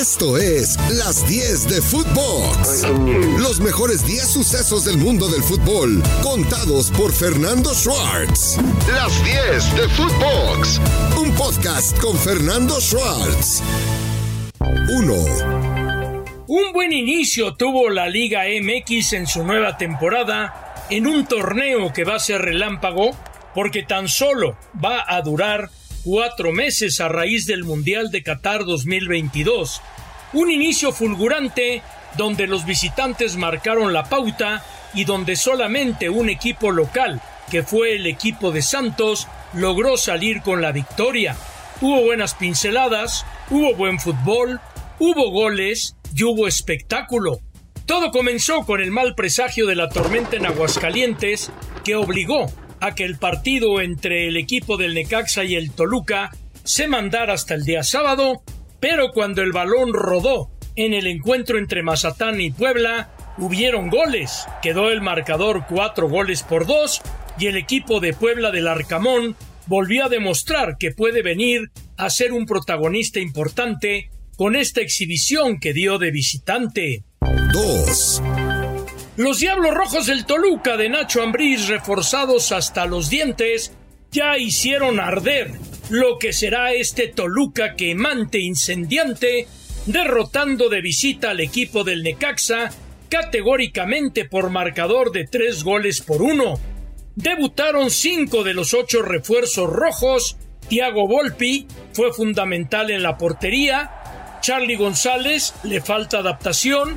Esto es Las 10 de Footbox. Los mejores 10 sucesos del mundo del fútbol, contados por Fernando Schwartz. Las 10 de Footbox. Un podcast con Fernando Schwartz. 1. Un buen inicio tuvo la Liga MX en su nueva temporada en un torneo que va a ser relámpago porque tan solo va a durar cuatro meses a raíz del Mundial de Qatar 2022. Un inicio fulgurante donde los visitantes marcaron la pauta y donde solamente un equipo local, que fue el equipo de Santos, logró salir con la victoria. Hubo buenas pinceladas, hubo buen fútbol, hubo goles y hubo espectáculo. Todo comenzó con el mal presagio de la tormenta en Aguascalientes que obligó a que el partido entre el equipo del Necaxa y el Toluca se mandara hasta el día sábado, pero cuando el balón rodó en el encuentro entre Mazatán y Puebla, hubieron goles. Quedó el marcador cuatro goles por dos y el equipo de Puebla del Arcamón volvió a demostrar que puede venir a ser un protagonista importante con esta exhibición que dio de visitante. 2. Los Diablos Rojos del Toluca de Nacho Ambriz, reforzados hasta los dientes, ya hicieron arder lo que será este Toluca quemante incendiante, derrotando de visita al equipo del Necaxa categóricamente por marcador de tres goles por uno. Debutaron cinco de los ocho refuerzos rojos. Tiago Volpi fue fundamental en la portería. Charlie González le falta adaptación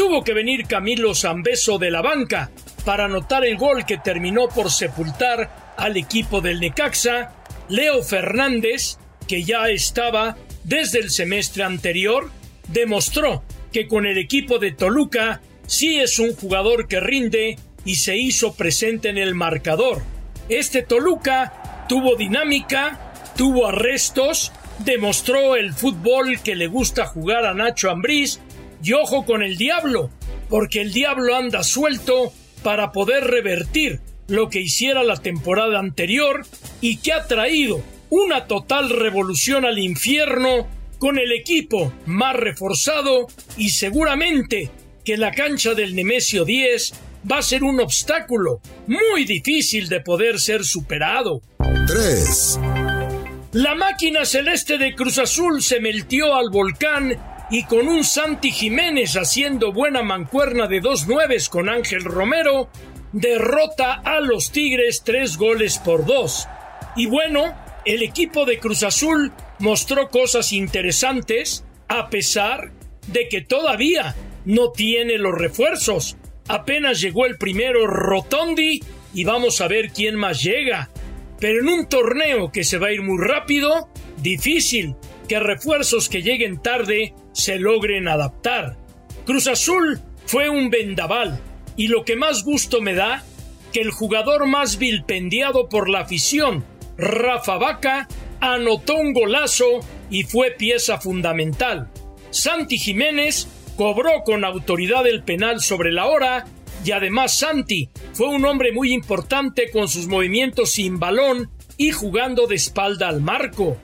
Tuvo que venir Camilo Zambeso de la banca para anotar el gol que terminó por sepultar al equipo del Necaxa. Leo Fernández, que ya estaba desde el semestre anterior, demostró que con el equipo de Toluca sí es un jugador que rinde y se hizo presente en el marcador. Este Toluca tuvo dinámica, tuvo arrestos, demostró el fútbol que le gusta jugar a Nacho Ambriz y ojo con el diablo, porque el diablo anda suelto para poder revertir lo que hiciera la temporada anterior y que ha traído una total revolución al infierno con el equipo más reforzado y seguramente que la cancha del Nemesio 10 va a ser un obstáculo muy difícil de poder ser superado. 3. La máquina celeste de Cruz Azul se metió al volcán y con un Santi Jiménez haciendo buena mancuerna de dos nueves con Ángel Romero, derrota a los Tigres tres goles por dos. Y bueno, el equipo de Cruz Azul mostró cosas interesantes a pesar de que todavía no tiene los refuerzos. Apenas llegó el primero Rotondi y vamos a ver quién más llega. Pero en un torneo que se va a ir muy rápido, difícil que refuerzos que lleguen tarde se logren adaptar. Cruz Azul fue un vendaval y lo que más gusto me da, que el jugador más vilpendiado por la afición, Rafa Vaca, anotó un golazo y fue pieza fundamental. Santi Jiménez cobró con autoridad el penal sobre la hora y además Santi fue un hombre muy importante con sus movimientos sin balón y jugando de espalda al marco.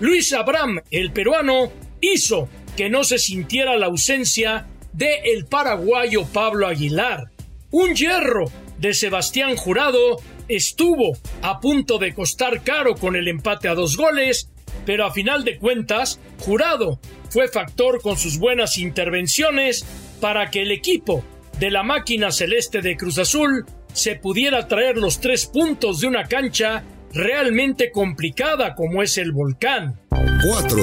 Luis Abraham, el peruano, hizo que no se sintiera la ausencia de el paraguayo Pablo Aguilar. Un hierro de Sebastián Jurado estuvo a punto de costar caro con el empate a dos goles, pero a final de cuentas, Jurado fue factor con sus buenas intervenciones para que el equipo de la máquina celeste de Cruz Azul se pudiera traer los tres puntos de una cancha realmente complicada como es el volcán. 4.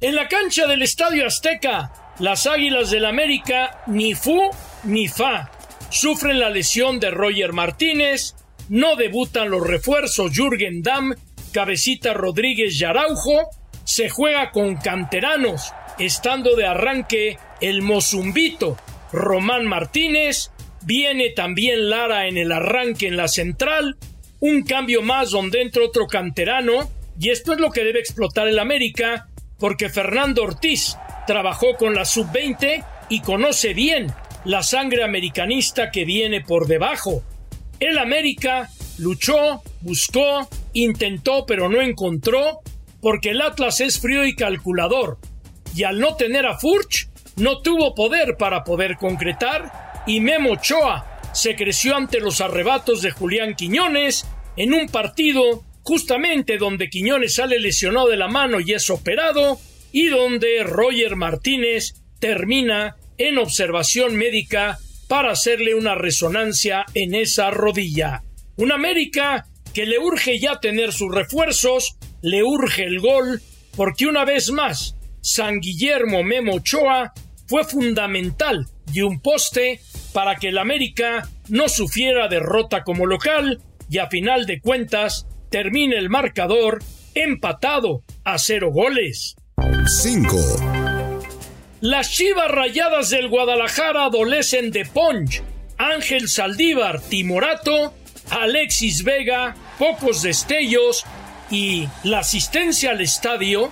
En la cancha del Estadio Azteca, las Águilas del América ni fu ni fa. Sufren la lesión de Roger Martínez, no debutan los refuerzos Jürgen Damm, Cabecita Rodríguez y Araujo, se juega con canteranos, estando de arranque el Mozumbito, Román Martínez, viene también Lara en el arranque en la central, un cambio más donde entra otro canterano, y esto es lo que debe explotar el América, porque Fernando Ortiz trabajó con la sub-20 y conoce bien la sangre americanista que viene por debajo. El América luchó, buscó, intentó, pero no encontró, porque el Atlas es frío y calculador. y al no tener a Furch, no tuvo poder para poder concretar y Memo Ochoa se creció ante los arrebatos de Julián Quiñones en un partido justamente donde Quiñones sale lesionado de la mano y es operado y donde Roger Martínez termina en observación médica para hacerle una resonancia en esa rodilla. Un América que le urge ya tener sus refuerzos, le urge el gol, porque una vez más San Guillermo Memo Ochoa fue fundamental y un poste para que el América no sufriera derrota como local y a final de cuentas termine el marcador empatado a cero goles. 5. Las Chivas Rayadas del Guadalajara adolecen de Ponch, Ángel Saldívar, Timorato, Alexis Vega, pocos destellos y la asistencia al estadio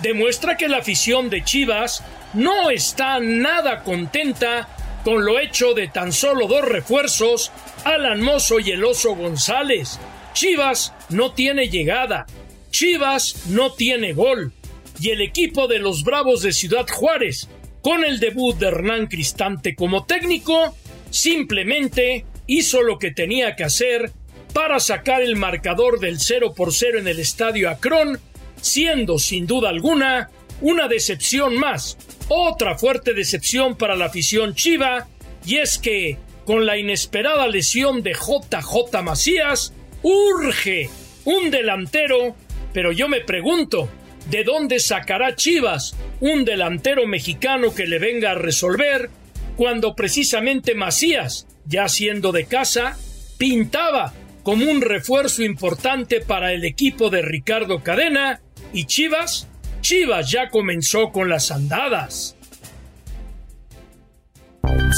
demuestra que la afición de Chivas no está nada contenta con lo hecho de tan solo dos refuerzos, Alan Mozo y el Oso González. Chivas no tiene llegada, Chivas no tiene gol, y el equipo de los Bravos de Ciudad Juárez, con el debut de Hernán Cristante como técnico, simplemente hizo lo que tenía que hacer para sacar el marcador del 0 por 0 en el estadio Akron, siendo sin duda alguna una decepción más, otra fuerte decepción para la afición chiva, y es que, con la inesperada lesión de JJ Macías, urge un delantero, pero yo me pregunto, ¿de dónde sacará Chivas un delantero mexicano que le venga a resolver cuando precisamente Macías, ya siendo de casa, pintaba como un refuerzo importante para el equipo de Ricardo Cadena y Chivas Chivas ya comenzó con las andadas.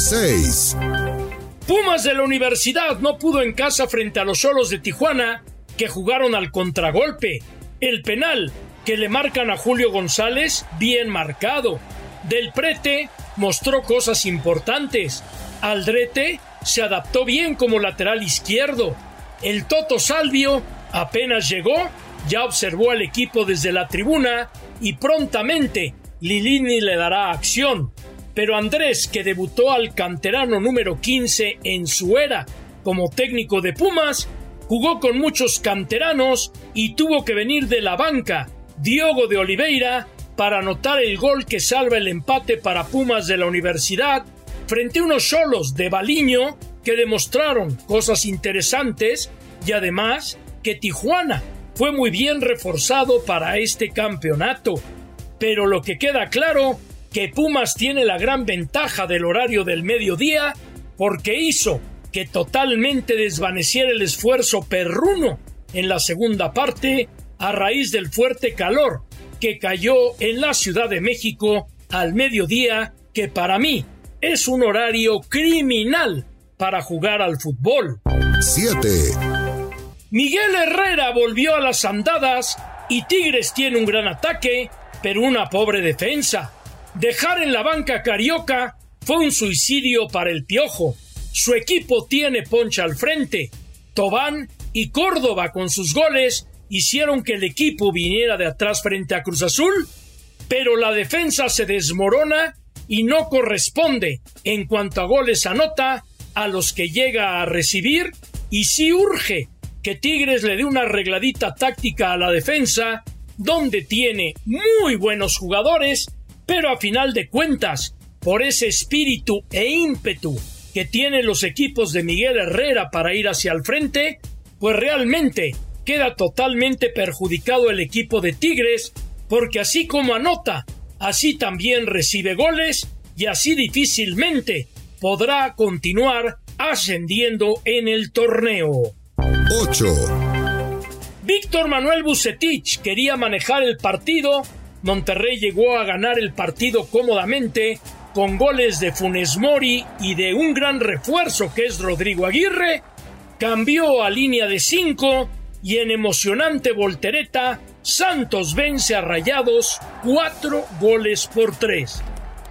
6. Pumas de la universidad no pudo en casa frente a los solos de Tijuana, que jugaron al contragolpe. El penal que le marcan a Julio González, bien marcado. Del Prete mostró cosas importantes. Aldrete se adaptó bien como lateral izquierdo. El Toto Salvio apenas llegó, ya observó al equipo desde la tribuna y prontamente Lilini le dará acción. Pero Andrés, que debutó al canterano número 15 en su era como técnico de Pumas, jugó con muchos canteranos y tuvo que venir de la banca Diogo de Oliveira para anotar el gol que salva el empate para Pumas de la universidad frente a unos solos de Baliño que demostraron cosas interesantes y además que Tijuana fue muy bien reforzado para este campeonato. Pero lo que queda claro que Pumas tiene la gran ventaja del horario del mediodía porque hizo que totalmente desvaneciera el esfuerzo perruno en la segunda parte a raíz del fuerte calor que cayó en la Ciudad de México al mediodía, que para mí es un horario criminal para jugar al fútbol. 7. Miguel Herrera volvió a las andadas y Tigres tiene un gran ataque, pero una pobre defensa. Dejar en la banca Carioca fue un suicidio para el Piojo. Su equipo tiene poncha al frente. Tobán y Córdoba con sus goles hicieron que el equipo viniera de atrás frente a Cruz Azul, pero la defensa se desmorona y no corresponde en cuanto a goles anota a los que llega a recibir y sí urge que Tigres le dé una arregladita táctica a la defensa, donde tiene muy buenos jugadores, pero a final de cuentas, por ese espíritu e ímpetu que tienen los equipos de Miguel Herrera para ir hacia el frente, pues realmente queda totalmente perjudicado el equipo de Tigres, porque así como anota, así también recibe goles y así difícilmente podrá continuar ascendiendo en el torneo. 8. Víctor Manuel Bucetich quería manejar el partido. Monterrey llegó a ganar el partido cómodamente con goles de Funes Mori y de un gran refuerzo que es Rodrigo Aguirre. Cambió a línea de 5 y en emocionante voltereta Santos vence a Rayados 4 goles por 3.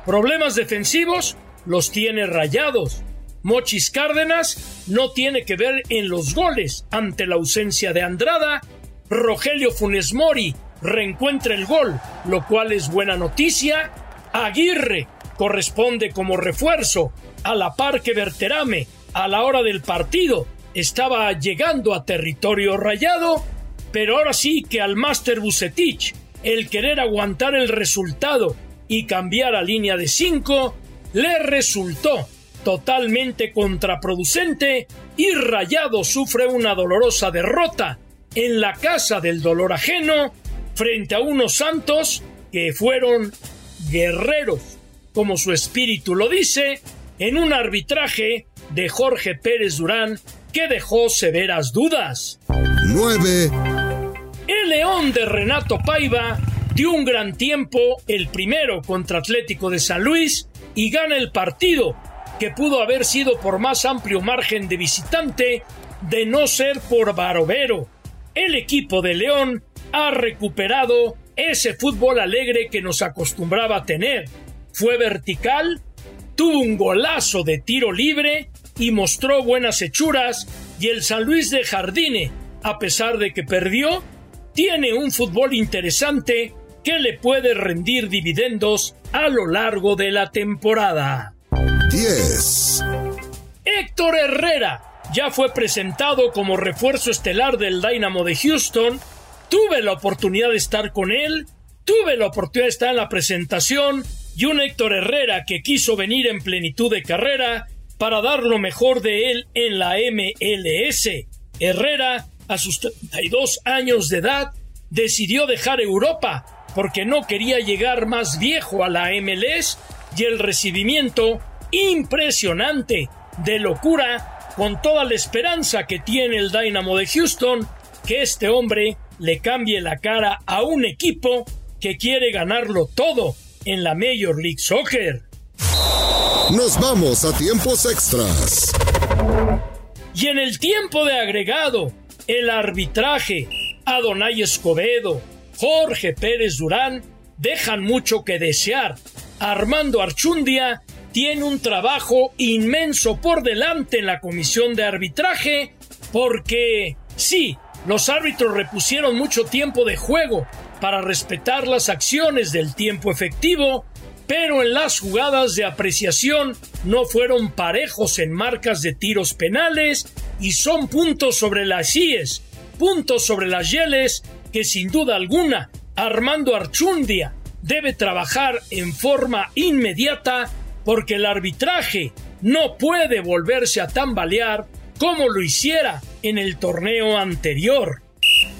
Problemas defensivos los tiene Rayados Mochis Cárdenas no tiene que ver en los goles ante la ausencia de Andrada. Rogelio Funes Mori reencuentra el gol, lo cual es buena noticia. Aguirre corresponde como refuerzo a la par que Berterame a la hora del partido estaba llegando a territorio rayado, pero ahora sí que al Master Bucetich el querer aguantar el resultado y cambiar a línea de 5 le resultó totalmente contraproducente y Rayado sufre una dolorosa derrota en la casa del dolor ajeno frente a unos santos que fueron guerreros, como su espíritu lo dice, en un arbitraje de Jorge Pérez Durán que dejó severas dudas. 9. El León de Renato Paiva dio un gran tiempo, el primero contra Atlético de San Luis, y gana el partido, que pudo haber sido por más amplio margen de visitante, de no ser por Barovero. El equipo de León ha recuperado ese fútbol alegre que nos acostumbraba a tener. Fue vertical, tuvo un golazo de tiro libre y mostró buenas hechuras y el San Luis de Jardine, a pesar de que perdió, tiene un fútbol interesante que le puede rendir dividendos a lo largo de la temporada. 10. Héctor Herrera ya fue presentado como refuerzo estelar del Dynamo de Houston. Tuve la oportunidad de estar con él, tuve la oportunidad de estar en la presentación y un Héctor Herrera que quiso venir en plenitud de carrera para dar lo mejor de él en la MLS. Herrera, a sus 32 años de edad, decidió dejar Europa porque no quería llegar más viejo a la MLS y el recibimiento impresionante de locura con toda la esperanza que tiene el Dynamo de Houston que este hombre le cambie la cara a un equipo que quiere ganarlo todo en la Major League Soccer. Nos vamos a tiempos extras. Y en el tiempo de agregado, el arbitraje, Adonai Escobedo, Jorge Pérez Durán dejan mucho que desear. Armando Archundia tiene un trabajo inmenso por delante en la comisión de arbitraje porque sí, los árbitros repusieron mucho tiempo de juego para respetar las acciones del tiempo efectivo pero en las jugadas de apreciación no fueron parejos en marcas de tiros penales y son puntos sobre las IES, puntos sobre las YELES que sin duda alguna Armando Archundia debe trabajar en forma inmediata porque el arbitraje no puede volverse a tambalear como lo hiciera en el torneo anterior.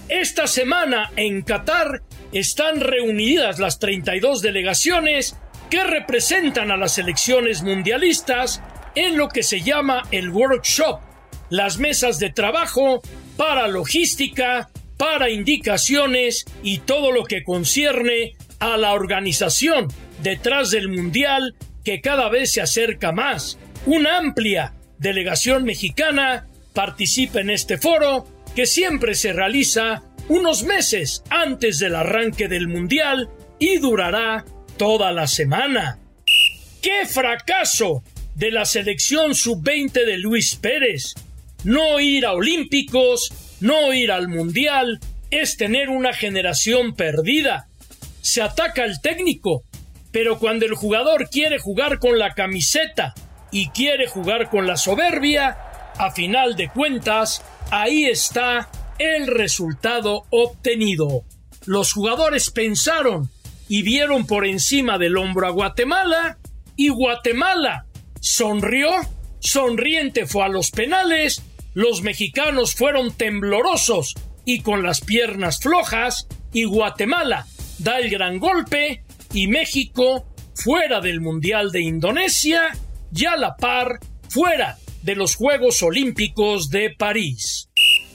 Esta semana en Qatar están reunidas las 32 delegaciones que representan a las elecciones mundialistas en lo que se llama el workshop, las mesas de trabajo para logística, para indicaciones y todo lo que concierne a la organización detrás del mundial que cada vez se acerca más. Una amplia delegación mexicana participa en este foro que siempre se realiza unos meses antes del arranque del mundial y durará toda la semana. ¡Qué fracaso de la selección sub-20 de Luis Pérez! No ir a Olímpicos, no ir al Mundial, es tener una generación perdida. Se ataca al técnico, pero cuando el jugador quiere jugar con la camiseta y quiere jugar con la soberbia, a final de cuentas, ahí está el resultado obtenido. Los jugadores pensaron y vieron por encima del hombro a Guatemala y Guatemala sonrió, sonriente fue a los penales, los mexicanos fueron temblorosos y con las piernas flojas y Guatemala da el gran golpe y México fuera del Mundial de Indonesia y a la par fuera de los Juegos Olímpicos de París.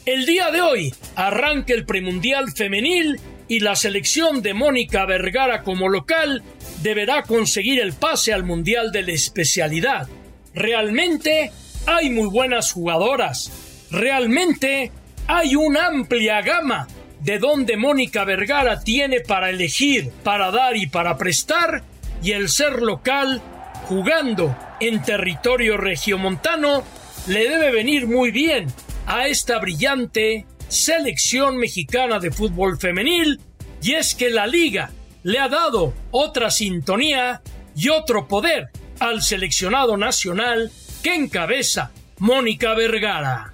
El día de hoy arranca el premundial femenil y la selección de Mónica Vergara como local deberá conseguir el pase al Mundial de la especialidad. Realmente hay muy buenas jugadoras. Realmente hay una amplia gama de donde Mónica Vergara tiene para elegir, para dar y para prestar, y el ser local, jugando en territorio regiomontano, le debe venir muy bien a esta brillante selección mexicana de fútbol femenil Y es que la liga le ha dado otra sintonía y otro poder al seleccionado nacional que encabeza Mónica Vergara.